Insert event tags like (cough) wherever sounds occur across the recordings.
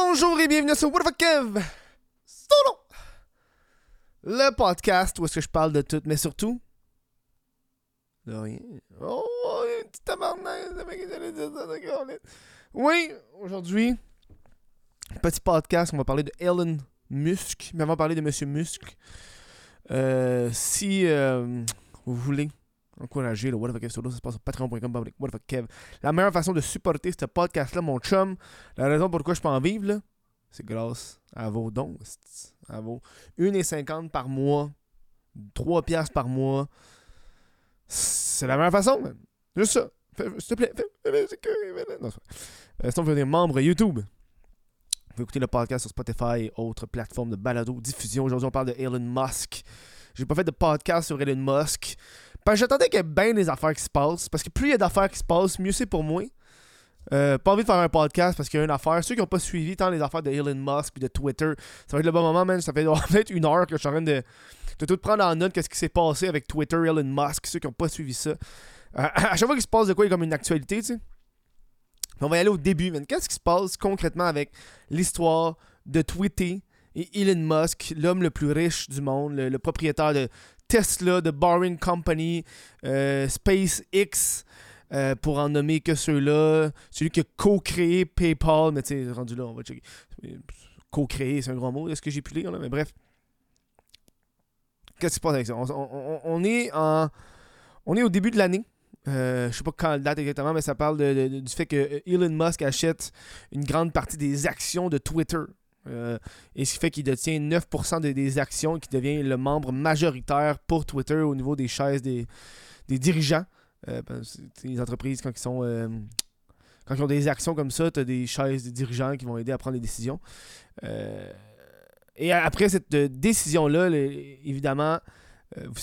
Bonjour et bienvenue sur What the Kev Solo Le podcast où est-ce que je parle de tout, mais surtout de rien. Oh. Oui, aujourd'hui, petit podcast, on va parler de Elon Musk, mais avant de parler de Monsieur Musk, euh, si euh, vous voulez encourager le What the Kev Solo, ça se passe sur patreon.com What fuck Kev. La meilleure façon de supporter ce podcast-là, mon chum, la raison pourquoi je peux en vivre, c'est grâce à vos dons. À vos 1,50$ par mois, 3$ piastres par mois. C'est la meilleure façon, man. Juste ça. S'il te plaît. Non, Euh, sinon, vous devenir membre YouTube. Vous pouvez écouter le podcast sur Spotify et autres plateformes de balado diffusion. Aujourd'hui, on parle de Elon Musk. J'ai pas fait de podcast sur Elon Musk. J'attendais qu'il y ait bien des affaires qui se passent. Parce que plus il y a d'affaires qui se passent, mieux c'est pour moi. Euh, pas envie de faire un podcast parce qu'il y a une affaire. Ceux qui n'ont pas suivi tant les affaires de Elon Musk et de Twitter, ça va être le bon moment, man. Ça fait (laughs) peut-être une heure que je suis en train de, tout prendre en note qu'est-ce qui s'est passé avec Twitter, Elon Musk, ceux qui n'ont pas suivi ça. Euh, à chaque fois qu'il se passe de quoi, il y a comme une actualité, tu sais. On va y aller au début. Qu'est-ce qui se passe concrètement avec l'histoire de Twitter et Elon Musk, l'homme le plus riche du monde, le propriétaire de Tesla, de Boring Company, euh, SpaceX, euh, pour en nommer que ceux-là. Celui qui a co-créé PayPal, mais tu sais, rendu là, on va checker. Co-créé, c'est un grand mot, est-ce que j'ai pu lire, là? Mais bref. Qu'est-ce qui se passe avec ça? On, est en. On est au début de l'année. Euh, je sais pas quand la date exactement, mais ça parle du fait que Elon Musk achète une grande partie des actions de Twitter. Euh, et ce qui fait qu'il détient 9% de- des actions et qu'il devient le membre majoritaire pour Twitter au niveau des chaises des, des dirigeants. Euh, sais, les entreprises, quand ils sont. euh, quand ils ont des actions comme ça, tu as des chaises des dirigeants qui vont aider à prendre des décisions. Et après cette décision-là, évidemment,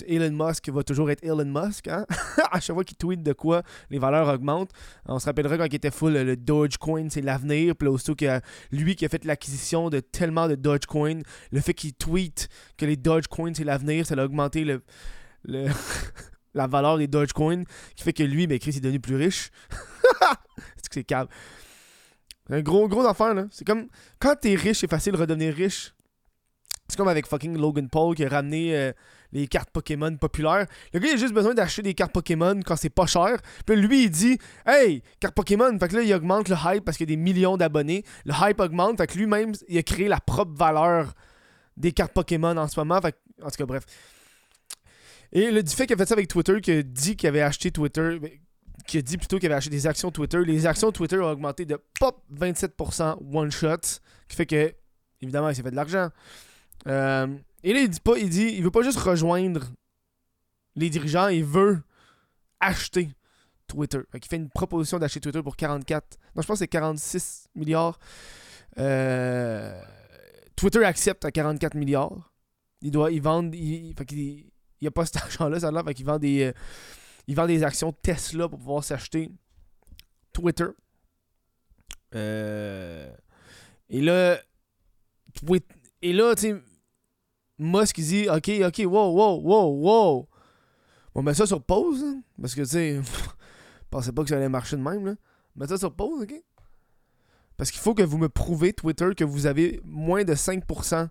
Elon Musk va toujours être Elon Musk. Hein? (laughs) à chaque fois qu'il tweet de quoi, les valeurs augmentent. On se rappellera quand il était full, le Dogecoin, c'est l'avenir. Puis là, aussitôt que lui qui a fait l'acquisition de tellement de Dogecoin, le fait qu'il tweet que les Dogecoin, c'est l'avenir, ça a augmenté le, (laughs) la valeur des Dogecoin, qui fait que lui, ben, Chris, il est devenu plus riche. (laughs) c'est que c'est calme? C'est un gros, gros affaire, là. C'est comme, quand t'es riche, c'est facile de redevenir riche. C'est comme avec fucking Logan Paul qui a ramené euh, les cartes Pokémon populaires. Le gars, il a juste besoin d'acheter des cartes Pokémon quand c'est pas cher. Puis lui, il dit Hey, carte Pokémon. Fait que là, il augmente le hype parce qu'il y a des millions d'abonnés. Le hype augmente. Fait que lui-même, il a créé la propre valeur des cartes Pokémon en ce moment. Fait que- en tout cas, bref. Et le du fait qu'il a fait ça avec Twitter, qui a dit qu'il avait acheté Twitter, ben, qui a dit plutôt qu'il avait acheté des actions Twitter, les actions Twitter ont augmenté de pop 27% one shot, qui fait que, évidemment, il s'est fait de l'argent. Euh, et là, il dit pas, il dit, il veut pas juste rejoindre les dirigeants, il veut acheter Twitter. Fait qu'il fait une proposition d'acheter Twitter pour 44, non, je pense que c'est 46 milliards. Euh, Twitter accepte à 44 milliards. Il doit, il vend, il, il a pas cet (laughs) argent-là, ça l'air, fait qu'il vend des, euh, il vend des actions Tesla pour pouvoir s'acheter Twitter. Euh, et là, et là, tu sais, Musk il dit, ok, ok, wow, wow, wow, wow. On met ça sur pause, hein, parce que tu sais, (laughs) pensais pas que ça allait marcher de même, là. Mets ça sur pause, ok? Parce qu'il faut que vous me prouvez, Twitter, que vous avez moins de 5%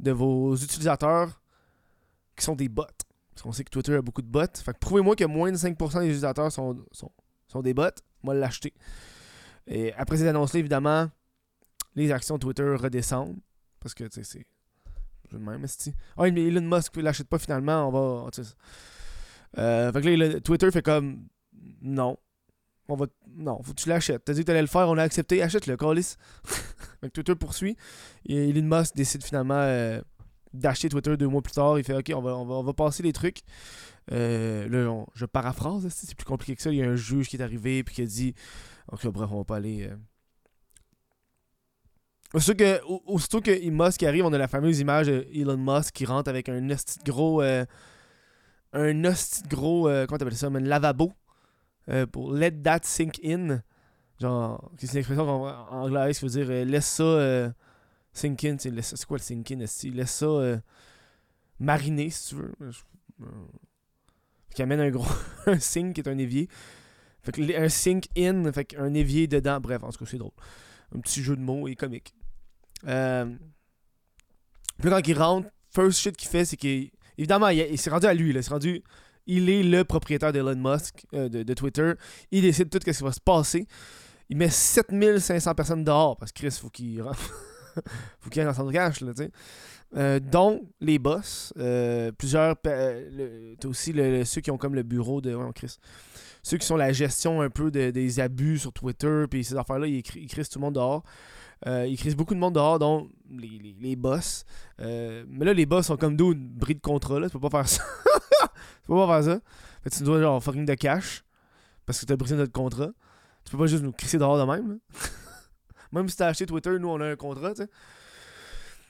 de vos utilisateurs qui sont des bots. Parce qu'on sait que Twitter a beaucoup de bots. Fait que prouvez-moi que moins de 5% des utilisateurs sont, sont, sont des bots. Moi, l'acheter. Et après ces annonces-là, évidemment, les actions Twitter redescendent. Parce que, tu sais, c'est. Le même, esti. Ah, Elon Musk ne l'achète pas finalement. On va. Euh, fait que là, Twitter fait comme. Non. On va. Non, faut que tu l'achètes. T'as dit que t'allais le faire, on a accepté. Achète-le, Callis. (laughs) fait que Twitter poursuit. Et Elon Musk décide finalement euh, d'acheter Twitter deux mois plus tard. Il fait Ok, on va, on va, on va passer les trucs. Euh, là, on- je paraphrase, c'est plus compliqué que ça. Il y a un juge qui est arrivé puis qui a dit Ok, bref, on va pas aller. Aussitôt que, au- aussitôt que Musk arrive, on a la fameuse image de Elon Musk qui rentre avec un hostie gros. euh, un hostie gros. euh, comment t'appelles ça, man, lavabo. euh, pour let that sink in. Genre, c'est une expression en, anglais qui veut dire euh, laisse ça sink in. C'est quoi le sink in esti? Laisse ça mariner si tu veux. Qui amène un gros. (laughs) un sink qui est un évier. Fait que un sink in, fait qu'un évier dedans. Bref, en tout cas, c'est drôle. Un petit jeu de mots et comique. Euh, puis quand il rentre, first shit qu'il fait, c'est qu'il. Évidemment, il, s'est rendu à lui, là. Il s'est rendu. Il est le propriétaire d'Elon Musk, euh, de, Twitter. Il décide tout ce qui va se passer. Il met 7500 personnes dehors parce que Chris, faut qu'il rentre. (laughs) faut qu'il aille dans son cash, là, tu sais. Euh, dont les boss. euh, plusieurs. T'as aussi ceux qui ont comme le bureau de. Ouais, Chris. Ceux qui sont la gestion un peu de- des abus sur Twitter, puis ces affaires-là, ils, ils crissent tout le monde dehors. Euh, ils crissent beaucoup de monde dehors, dont les, les, boss. Euh, mais là, les boss sont comme d'où bris de contrat. Tu peux pas faire ça. (laughs) tu peux pas faire ça. Fait tu nous dois genre fucking de cash. Parce que t'as brisé notre contrat. Tu peux pas juste nous crisser dehors de même. (laughs) Même si t'as acheté Twitter, nous on a un contrat, tu sais.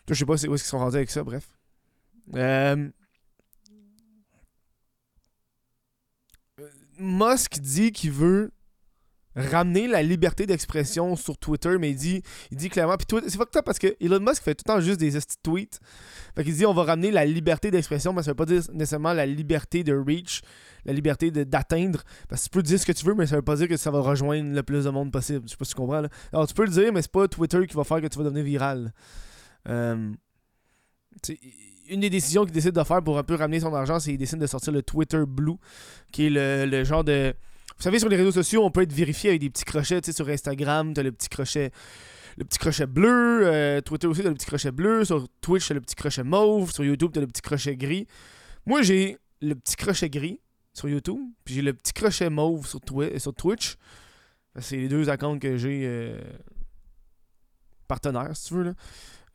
Je sais pas où est-ce qu'ils sont rendus avec ça, bref. Euh, Musk dit qu'il veut ramener la liberté d'expression sur Twitter, mais il dit, il dit clairement. Puis c'est fucked up parce que Elon Musk fait tout le temps juste des tweets. Fait qu'il dit on va ramener la liberté d'expression, mais ça veut pas dire nécessairement la liberté de reach, la liberté d'atteindre. Parce que tu peux dire ce que tu veux, mais ça veut pas dire que ça va rejoindre le plus de monde possible. Je sais pas si tu comprends. Là. Alors tu peux le dire, mais c'est pas Twitter qui va faire que tu vas devenir viral. Euh, une des décisions qu'il décide de faire pour un peu ramener son argent, c'est qu'il décide de sortir le Twitter Blue, qui est le, le genre de. Vous savez, sur les réseaux sociaux, on peut être vérifié avec des petits crochets. Tu sais, sur Instagram, t'as le petit crochet. Le petit crochet bleu, euh, Twitter aussi, t'as le petit crochet bleu, sur Twitch, t'as le petit crochet mauve, sur YouTube, t'as le petit crochet gris. Moi, j'ai le petit crochet gris sur YouTube, puis j'ai le petit crochet mauve sur, Twi- sur Twitch. C'est les deux accounts que j'ai euh, partenaires, si tu veux.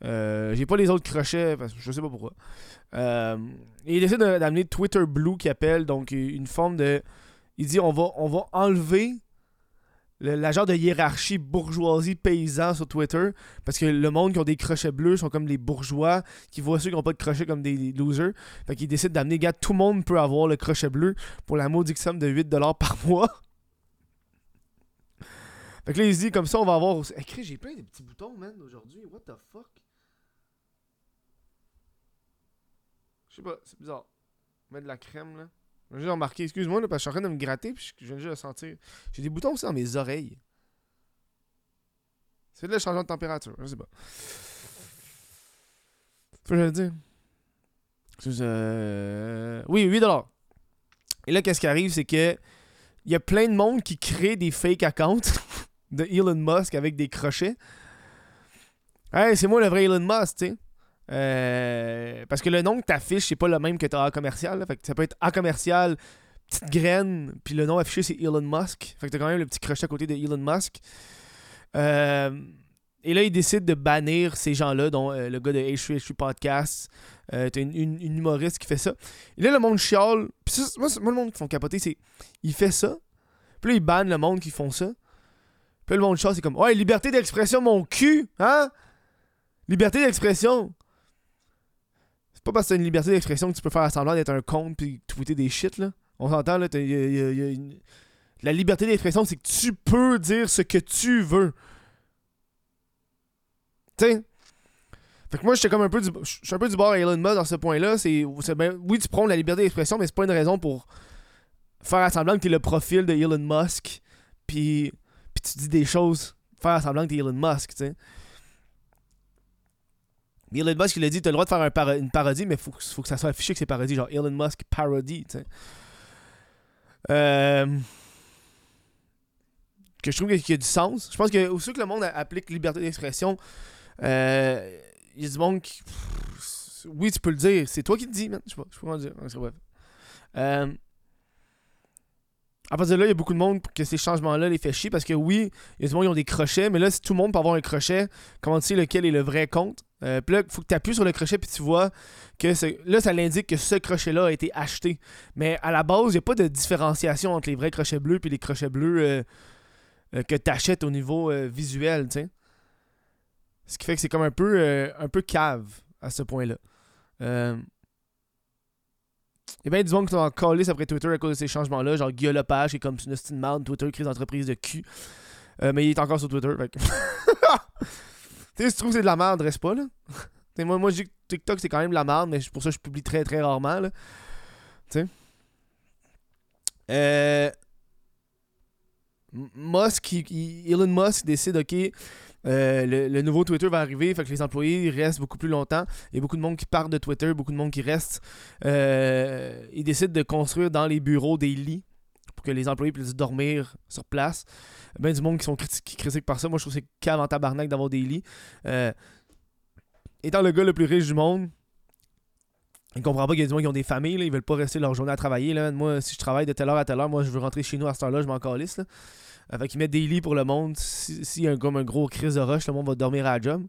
Euh, j'ai pas les autres crochets, parce que je sais pas pourquoi. Euh, et il de- d'amener Twitter Blue qui appelle, donc une forme de. Il dit on va, on va enlever le- la genre de hiérarchie bourgeoisie paysan sur Twitter parce que le monde qui ont des crochets bleus sont comme les bourgeois qui voient ceux qui n'ont pas de crochet comme des losers. Fait qu'il décide d'amener, gars, tout le monde peut avoir le crochet bleu pour la maudite somme de 8$ par mois. (laughs) Fait que là, il dit comme ça, on va avoir. aussi- Hey, j'ai plein de petits boutons, man, aujourd'hui. What the fuck? Je sais pas, c'est bizarre. Mettre de la crème, là. J'ai remarqué, excuse-moi, parce que je suis en train de me gratter, puis je viens juste de sentir. J'ai des boutons aussi dans mes oreilles. C'est le changement de température, je sais pas. Faut que le dire. Euh... Oui, 8$. Et là, qu'est-ce qui arrive, c'est que il y a plein de monde qui crée des fake accounts (laughs) de Elon Musk avec des crochets. Hey, c'est moi le vrai Elon Musk, tu sais. Euh, parce que le nom que t'affiches, c'est pas le même que t'as A commercial. Fait que ça peut être A commercial, petite graine, puis le nom affiché c'est Elon Musk. Fait que t'as quand même le petit crochet à côté de Elon Musk. Euh, et là, il décide de bannir ces gens-là, dont euh, le gars de H3H3 Podcast. T'as une, humoriste qui fait ça. Et là, le monde chiale. Moi, le monde qui font capoter, c'est. Il fait ça. Puis là, il banne le monde qui font ça. Puis là, le monde chiale, c'est comme. Ouais, liberté d'expression, mon cul! Hein? Liberté d'expression! Pas parce que t'as une liberté d'expression que tu peux faire semblant d'être un con puis tweeter des shit, là. On s'entend, là. La liberté d'expression, c'est que tu peux dire ce que tu veux. Tu sais? Fait que moi, j'étais comme un peu du. Je suis un peu du bord à Elon Musk dans ce point-là. C'est ben- oui, tu prends la liberté d'expression, mais c'est pas une raison pour faire semblant que t'es le profil de Elon Musk. Puis, puis tu dis des choses. Faire semblant que t'es Elon Musk, tu sais. Elon Musk, il a dit t'as le droit de faire une parodie, mais faut, faut que ça soit affiché que c'est parodie. Genre Elon Musk parody, tu sais. Euh, que je trouve qu'il y a du sens. Je pense que aussi que le monde applique liberté d'expression, euh, il y a du monde qui. oui, tu peux le dire. C'est toi qui le dis, man. Je sais pas. Je sais pas dire. Bref. Euh, partir de là, il y a beaucoup de monde que ces changements-là les fait chier parce que oui, il y a du monde qui ont des crochets, mais là, si tout le monde peut avoir un crochet, comment tu sais lequel est le vrai compte? Euh, Puis là, il faut que tu appuies sur le crochet puis tu vois que là, ça l'indique que ce crochet-là a été acheté. Mais à la base, il n'y a pas de différenciation entre les vrais crochets bleus et les crochets bleus euh, euh, que tu achètes au niveau euh, visuel, tu sais. Ce qui fait que c'est comme un peu, un peu cave à ce point-là. Il y bien du monde qui sont en calice après Twitter à cause de ces changements-là. Genre Guillaume Lepage, qui est comme une Twitter, crise d'entreprise de cul. Mais il est encore sur Twitter. Fait que- (laughs) (laughs) tu sais, si tu trouves que c'est de la merde, reste pas là. (laughs) Moi, moi, je dis que TikTok, c'est quand même de la merde, mais pour ça je publie très très rarement. Là. Tu sais. Euh. Musk, Elon Musk décide, ok, Euh, le, nouveau Twitter va arriver, fait que les employés restent beaucoup plus longtemps. Il y a beaucoup de monde qui part de Twitter, beaucoup de monde qui reste. Euh, ils décident de construire dans les bureaux des lits que les employés puissent dormir sur place. Ben du monde qui sont critiques par ça. Moi, je trouve que c'est cave tabarnak d'avoir des lits. Euh, étant le gars le plus riche du monde, il comprend pas qu'il y a des gens qui ont des familles, là, ils veulent pas rester leur journée à travailler. Moi, si je travaille de telle heure à telle heure, moi je veux rentrer chez nous à cette heure-là, je m'en calisse. Là. Euh, fait qu'ils mettent des lits pour le monde. S'il si y a comme un gros crise de rush, le monde va dormir à la job.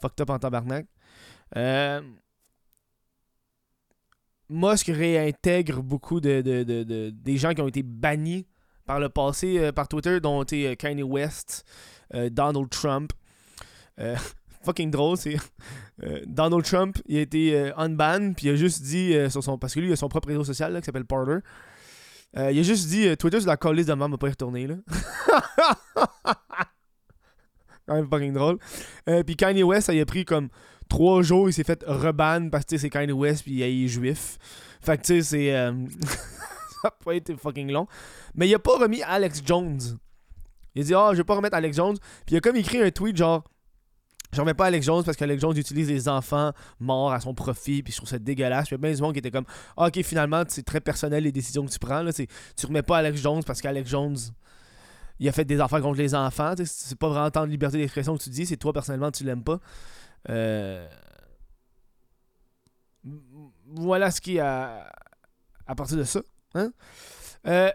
Fucked up en tabarnak. Euh... Musk réintègre beaucoup de, de, des gens qui ont été bannis par le passé euh, par Twitter, dont euh, Kanye West, Donald Trump. (laughs) fucking drôle, c'est Donald Trump, il a été unban, puis il a juste dit sur son. Parce que lui, il a son propre réseau social qui s'appelle Parler. Euh, il a juste dit euh, Twitter, c'est la colise de maman, va pas y retourner. Là. (laughs) Quand même fucking drôle. Euh, puis Kanye West, ça y a pris comme trois jours, il s'est fait reban parce que c'est Kanye West, puis il est juif. Fait que tu sais, c'est. (laughs) ça a pas été fucking long. Mais il a pas remis Alex Jones. Il a dit, ah, oh, je vais pas remettre Alex Jones. Puis il a comme écrit un tweet genre, J'en remets pas Alex Jones parce qu'Alex Jones utilise les enfants morts à son profit, puis je trouve ça dégueulasse. Puis il y a gens qui étaient comme ah, Ok, finalement, c'est très personnel les décisions que tu prends. Là. Tu remets pas Alex Jones parce qu'Alex Jones, il a fait des affaires contre les enfants. C'est pas vraiment tant de liberté d'expression que tu dis, c'est toi personnellement, tu l'aimes pas. Euh, voilà ce qui a à partir de ça. Hein? Euh,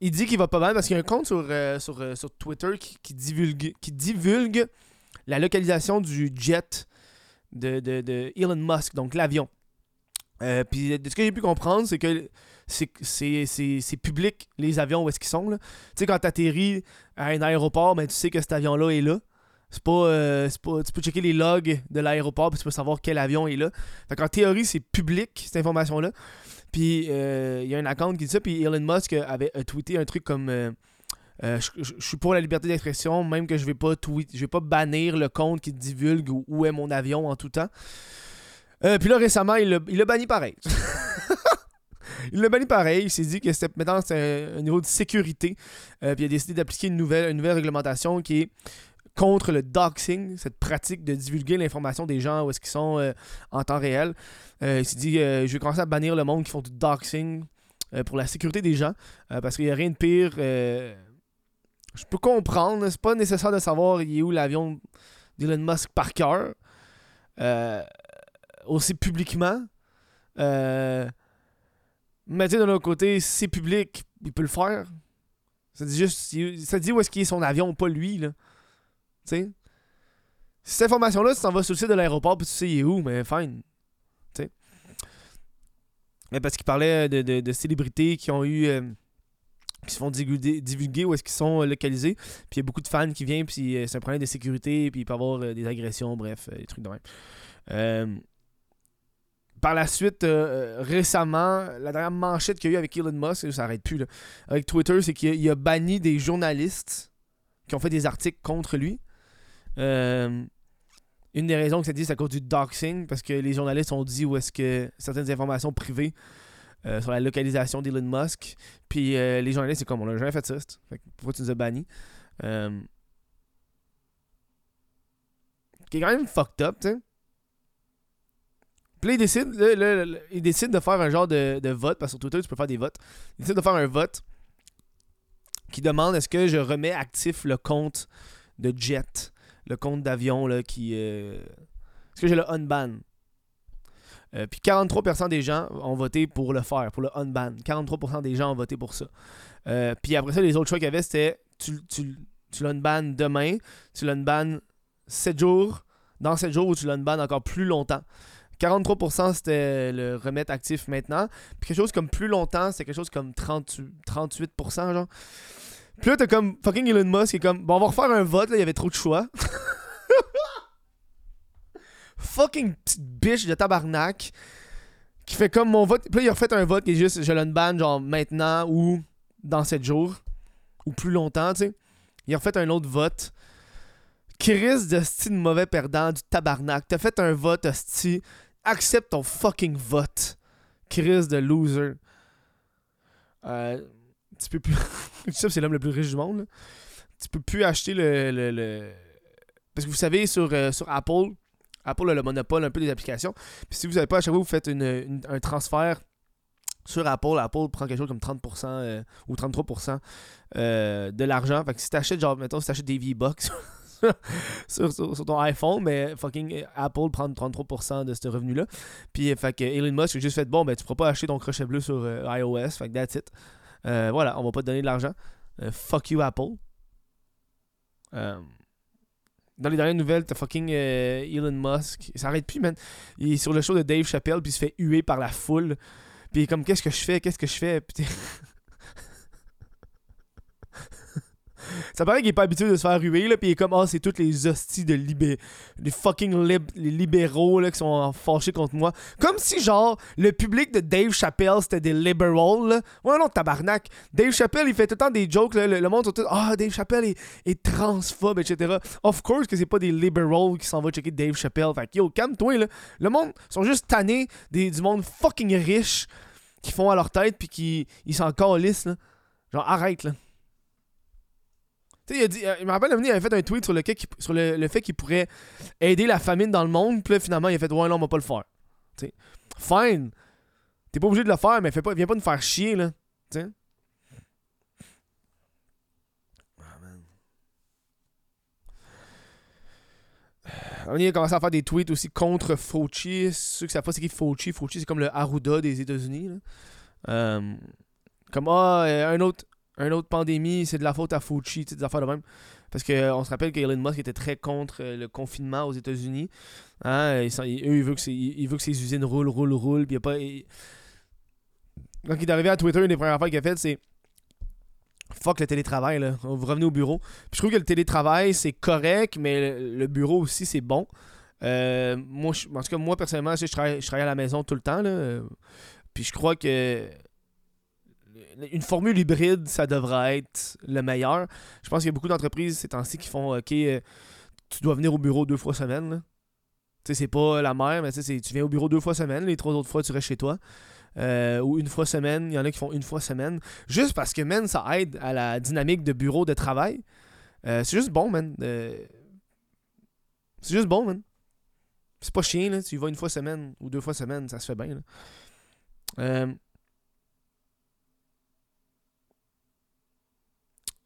il dit qu'il va pas mal parce qu'il y a un compte sur, euh, sur, sur Twitter qui, divulgue, qui divulgue la localisation du jet de, Elon Musk, donc l'avion. Puis de ce que j'ai pu comprendre, c'est que c'est public les avions où est-ce qu'ils sont. Tu sais, quand tu atterris à un aéroport, ben, tu sais que cet avion-là est là. C'est pas, euh, pas, Tu peux checker les logs de l'aéroport puis tu peux savoir quel avion est là. Fait en théorie, c'est public cette information-là. Puis euh, il y a un account qui dit ça. Puis Elon Musk avait tweeté un truc comme euh, je, suis pour la liberté d'expression, même que je vais pas tweet, je vais pas bannir le compte qui divulgue où, est mon avion en tout temps. Euh, puis là, récemment, il l'a banni pareil. (laughs) il l'a banni pareil. Il s'est dit que maintenant c'est un, niveau de sécurité. Euh, puis il a décidé d'appliquer une nouvelle, une nouvelle réglementation qui est contre le doxing, cette pratique de divulguer l'information des gens où est-ce qu'ils sont en temps réel. il s'est dit je vais commencer à bannir le monde qui font du doxing pour la sécurité des gens parce qu'il n'y a rien de pire je peux comprendre. C'est pas nécessaire de savoir il est où l'avion d'Elon Musk par cœur. Euh, aussi publiquement. Euh, mais tu sais, de l'autre côté, c'est public, il peut le faire. Ça dit juste. Ça dit où est-ce qu'il est son avion, pas lui, là. Sais? Cette information-là, tu t'en vas sur le site de l'aéroport puis tu sais il est où, mais fine. Mais parce qu'il parlait de, célébrités qui ont eu. Euh, qui se font divulguer, où est-ce qu'ils sont euh, localisés. Puis il y a beaucoup de fans qui viennent, puis euh, c'est un problème de sécurité, puis il peut y avoir des agressions, bref, des trucs de même. par la suite, récemment, la dernière manchette qu'il y a eu avec Elon Musk, ça n'arrête plus, là, avec Twitter, c'est qu'il a, banni des journalistes qui ont fait des articles contre lui. Une des raisons que ça dit, c'est à cause du doxing, parce que les journalistes ont dit où est-ce que certaines informations privées euh, sur la localisation d'Elon Musk. Puis euh, les journalistes, c'est comme, on a jamais fait ça. Fait pourquoi tu nous as bannis? Euh, qui est quand même fucked up, tu sais. Puis là, il décide, il décide de faire un genre de, de, vote, parce que sur Twitter, tu peux faire des votes. Il décide de faire un vote qui demande est-ce que je remets actif le compte de jet, le compte d'avion qui. est-ce que j'ai le unban euh, puis 43% des gens ont voté pour le faire, pour le unban. 43% des gens ont voté pour ça. Euh, puis après ça, les autres choix qu'il y avait, c'était tu, tu, tu l'unban demain, tu l'unban 7 jours, dans 7 jours ou tu l'unban encore plus longtemps. 43% c'était le remettre actif maintenant. Puis quelque chose comme plus longtemps, c'est quelque chose comme 30, 38%, genre. Puis là, t'as comme fucking Elon Musk qui est comme, bon, on va refaire un vote, là, il y avait trop de choix. (laughs) fucking petite biche de tabarnak qui fait comme mon vote. Puis là, il a refait un vote qui est juste je ban genre maintenant ou dans 7 jours ou plus longtemps, tu sais. Il a refait un autre vote. Chris de style mauvais perdant du tabarnak. T'as fait un vote, hostie. Accepte ton fucking vote. Chris de loser. Euh, tu peux plus. (laughs) c'est l'homme le plus riche du monde. tu peux plus acheter le. le- le- Parce que vous savez, sur, euh, sur Apple, Apple a le monopole un peu des applications. Puis si vous n'avez pas, à chaque fois vous faites une- un transfert sur Apple, Apple prend quelque chose comme 30% euh, ou 33% euh, de l'argent. Fait que si t'achètes, genre, mettons, si t'achètes des V-Bucks (laughs) sur, ton iPhone, mais fucking Apple prend 33% de ce revenu-là. Puis, Elon Musk a juste fait, bon, ben, tu pourras pas acheter ton crochet bleu sur iOS. Fait que that's it. Euh, voilà, on va pas te donner de l'argent. Euh, fuck you, Apple. Euh, dans les dernières nouvelles, t'as fucking Elon Musk. Il s'arrête plus, man. Il est sur le show de Dave Chappelle, puis il se fait huer par la foule. Puis il est comme, qu'est-ce que je fais? Qu'est-ce que je fais? Puis (laughs) t'es- Ça paraît qu'il est pas habitué de se faire huer, là, puis il est comme, ah, c'est toutes les hosties de libé... les fucking lib- les libéraux là, qui sont fâchés contre moi. Comme si, genre, le public de Dave Chappelle, c'était des liberals, là. Ouais, non, tabarnak. Dave Chappelle, il fait tout le temps des jokes, là. Le, le monde, sont tous, ah, Dave Chappelle est, transphobe, etc. Of course que c'est pas des liberals qui s'en vont checker Dave Chappelle. Fait yo, calme-toi, là. Le monde sont juste tannés des, du monde fucking riche qui font à leur tête, puis qui ils s'en calissent, là. Genre, arrête, là. Il a dit, euh, il me rappelle, il avait fait un tweet sur, lequel qu'il- sur le, le fait qu'il pourrait aider la famine dans le monde. Puis là, finalement, il a fait Ouais, non, on va pas le faire. Tu sais. Fine. T'es pas obligé de le faire, mais fais pas, viens pas nous faire chier, là. Tu sais? Ah. On a commencé à faire des tweets aussi contre Fauci. Ceux qui savent pas c'est qui Fauci. Fauci, c'est comme le Arruda des États-Unis. Euh, comme, ah, euh, un autre, un autre pandémie, c'est de la faute à Fauci, des affaires de même. Parce qu'on se rappelle qu'Elon Musk était très contre euh, le confinement aux États-Unis. Hein, eux, ils veulent que, que ses usines roulent, roulent, roulent. Puis y a pas. Quand il est arrivé à Twitter, une des premières affaires qu'il a faites, c'est. Fuck le télétravail, là. Vous revenez au bureau. Puis je trouve que le télétravail, c'est correct, mais le, bureau aussi, c'est bon. Euh, moi, je- en tout cas, moi, personnellement, sais, je travaille, je travaille à la maison tout le temps, là. Euh, Puis je crois que une formule hybride, ça devrait être le meilleur. Je pense qu'il y a beaucoup d'entreprises ces temps-ci qui font OK, euh, tu dois venir au bureau deux fois semaine. Tu sais, c'est pas la mer, mais tu tu viens au bureau deux fois semaine, les trois autres fois, tu restes chez toi. Euh, ou une fois semaine, il y en a qui font une fois semaine. Juste parce que, man, ça aide à la dynamique de bureau de travail. Euh, c'est juste bon, man. C'est juste bon, man. C'est pas chien, là. Tu y vas une fois semaine ou deux fois semaine, ça se fait bien, là.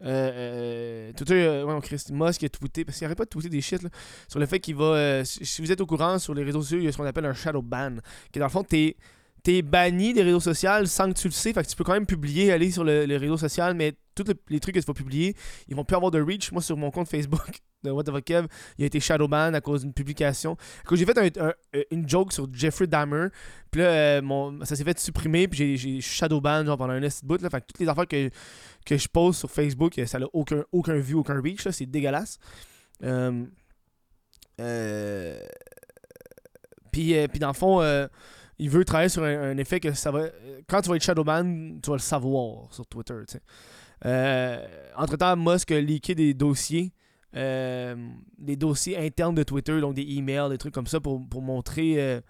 Euh, Euh, euh, Twitter, euh, ouais, Chris Musk a tweeté, parce qu'il arrête pas de tweeter des shit là, sur le fait qu'il va. euh, si si vous êtes au courant sur les réseaux sociaux, il y a ce qu'on appelle un shadow ban. Qui dans le fond, t'es es banni des réseaux sociaux sans que tu le sais. Fait que tu peux quand même publier, aller sur le, le réseau social, mais tous le- les trucs que tu vas publier, ils vont plus avoir de reach. Moi, sur mon compte Facebook de What the Fuck Kev, il a été shadow ban à cause d'une publication. Quand j'ai fait un- un- une joke sur Jeffrey Dahmer, puis là, euh, mon, ça s'est fait supprimer, puis j'ai- j'ai shadow ban genre pendant un petit bout. Là, fait que toutes les affaires que que je pose sur Facebook, ça n'a aucun, aucun view, aucun reach, c'est dégueulasse. Euh, euh, puis, euh, puis dans le fond, euh, il veut travailler sur un, effet que ça va. Quand tu vas être Shadowban, tu vas le savoir sur Twitter. Euh, Entre-temps, Musk a leaké des dossiers. euh, des dossiers internes de Twitter, donc des emails, des trucs comme ça pour, pour montrer euh,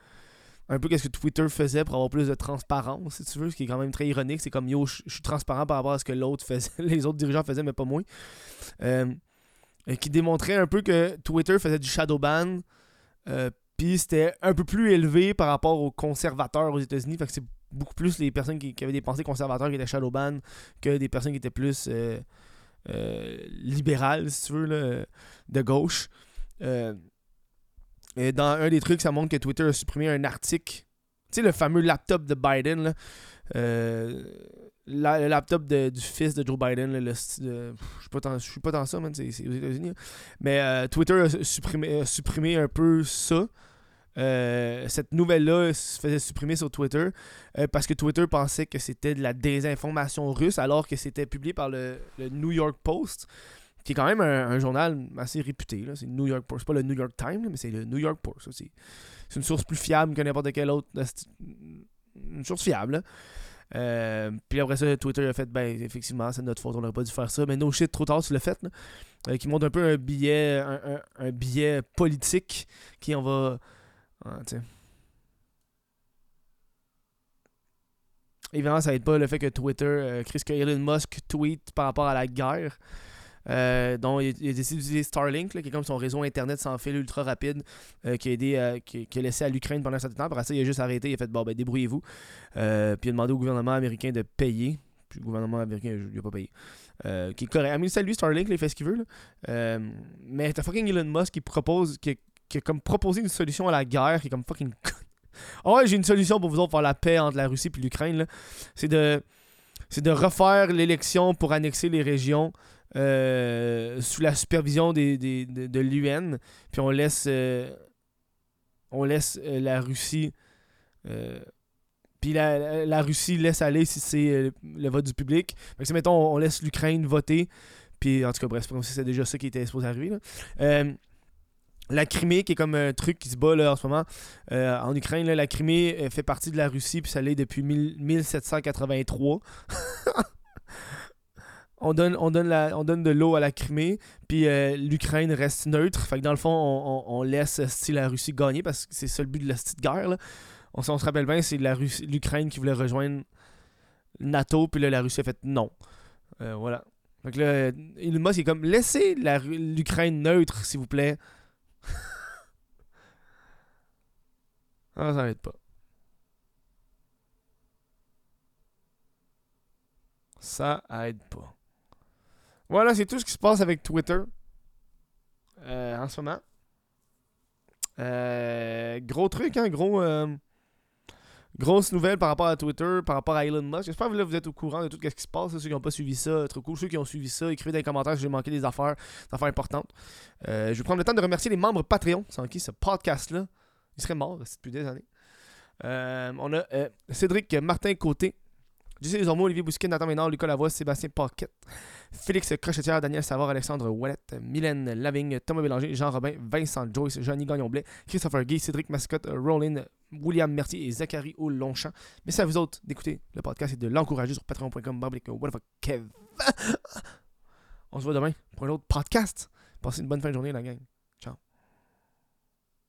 un peu qu'est-ce que Twitter faisait pour avoir plus de transparence, si tu veux, ce qui est quand même très ironique. C'est comme yo, je suis transparent par rapport à ce que l'autre faisait, (laughs) les autres dirigeants faisaient, mais pas moi. Euh, qui démontrait un peu que Twitter faisait du shadow ban, c'était un peu plus élevé par rapport aux conservateurs aux États-Unis. Fait c'est beaucoup plus les personnes qui, avaient des pensées conservateurs qui étaient shadow ban que des personnes qui étaient plus euh, euh, libérales, si tu veux, là, de gauche. Euh, et dans un des trucs, ça montre que Twitter a supprimé un article. Tu sais, le fameux laptop de Biden, le laptop du fils de Joe Biden, je je suis pas tant ça, c'est aux États-Unis. Mais Twitter a supprimé, a supprimé un peu ça. Euh, cette nouvelle-là se faisait supprimer sur Twitter euh, parce que Twitter pensait que c'était de la désinformation russe alors que c'était publié par le, New York Post qui est quand même un, journal assez réputé. C'est New York Post. Pas le New York Times, mais c'est le New York Post. ça, C'est une source plus fiable que n'importe quelle autre. c'est Une source fiable. Euh, puis après ça, Twitter a fait, ben effectivement, c'est notre faute, on n'aurait pas dû faire ça. Mais no shit, trop tard, tu l'as fait. Euh, qui montre un peu un billet, un, billet politique qui en va. Évidemment, ça aide pas le fait que Twitter, euh, Chris, que Elon Musk tweet par rapport à la guerre. Euh, dont il, il a décidé d'utiliser Starlink, là, qui est comme son réseau internet sans fil ultra rapide, euh, qui, a aidé, qui, a laissé à l'Ukraine pendant un certain temps. Après ça, il a juste arrêté, il a fait bon, ben débrouillez-vous. Puis il a demandé au gouvernement américain de payer. Puis le gouvernement américain, il n'a pas payé. Qui est correct. Amis, lui, Starlink, il fait ce qu'il veut. là. Mais t'as fucking Elon Musk qui propose, qui, a- qui a comme proposé une solution à la guerre, qui est comme fucking. Ah ouais, j'ai une solution pour vous autres pour la paix entre la Russie et l'Ukraine. C'est de, c'est de refaire l'élection pour annexer les régions euh, sous la supervision des, des- de, l'UN. Puis on laisse, euh, on laisse euh, la Russie. puis la, la- Russie laisse aller si c'est le vote du public. Fait que mettons, on laisse l'Ukraine voter. Puis en tout cas, bref, c'est déjà ça qui était supposé arriver. là. La Crimée, qui est comme un truc qui se bat là, en ce moment euh, en Ukraine, là, la Crimée euh, fait partie de la Russie, puis ça l'est depuis 1000 1783. (laughs) on, donne, on, donne la, on donne de l'eau à la Crimée, puis euh, l'Ukraine reste neutre. Fait que dans le fond, on, on- laisse style, la Russie gagner, parce que c'est ça le but de la petite guerre. là. On, on se rappelle bien, c'est l'Ukraine qui voulait rejoindre NATO, puis là, la Russie a fait non. Voilà. Fait que là, Elon Musk est comme laissez l'Ukraine neutre, s'il vous plaît. (laughs) ah, ça aide pas. Ça aide pas. Voilà, c'est tout ce qui se passe avec Twitter euh, en ce moment. Euh, gros truc, hein, gros. euh, grosse nouvelle par rapport à Twitter, par rapport à Elon Musk. J'espère que vous êtes au courant de tout ce qui se passe. ceux qui n'ont pas suivi ça, trop cool. Ceux qui ont suivi ça, écrivez dans les commentaires si j'ai manqué des affaires, des affaires importantes. Euh, je vais prendre le temps de remercier les membres Patreon, sans qui ce podcast-là, il serait mort depuis des années. Euh, on a euh, Cédric Martin Côté, Jesse Desormeaux, Olivier Bousquet, Nathan Ménard, Lucas Lavoie, Sébastien Paquette, Félix Crochetière, Daniel Savard, Alexandre Ouellette, Mylène Lavigne, Thomas Bélanger, Jean Robin, Vincent Joyce, Johnny Gagnon-Blais, Christopher Gay, Cédric Mascotte, Rollin, William Mercier et Zachary. Mais c'est à vous autres d'écouter le podcast et de l'encourager sur patreon.com. (laughs) On se voit demain pour un autre podcast. Passez une bonne fin de journée, la gang.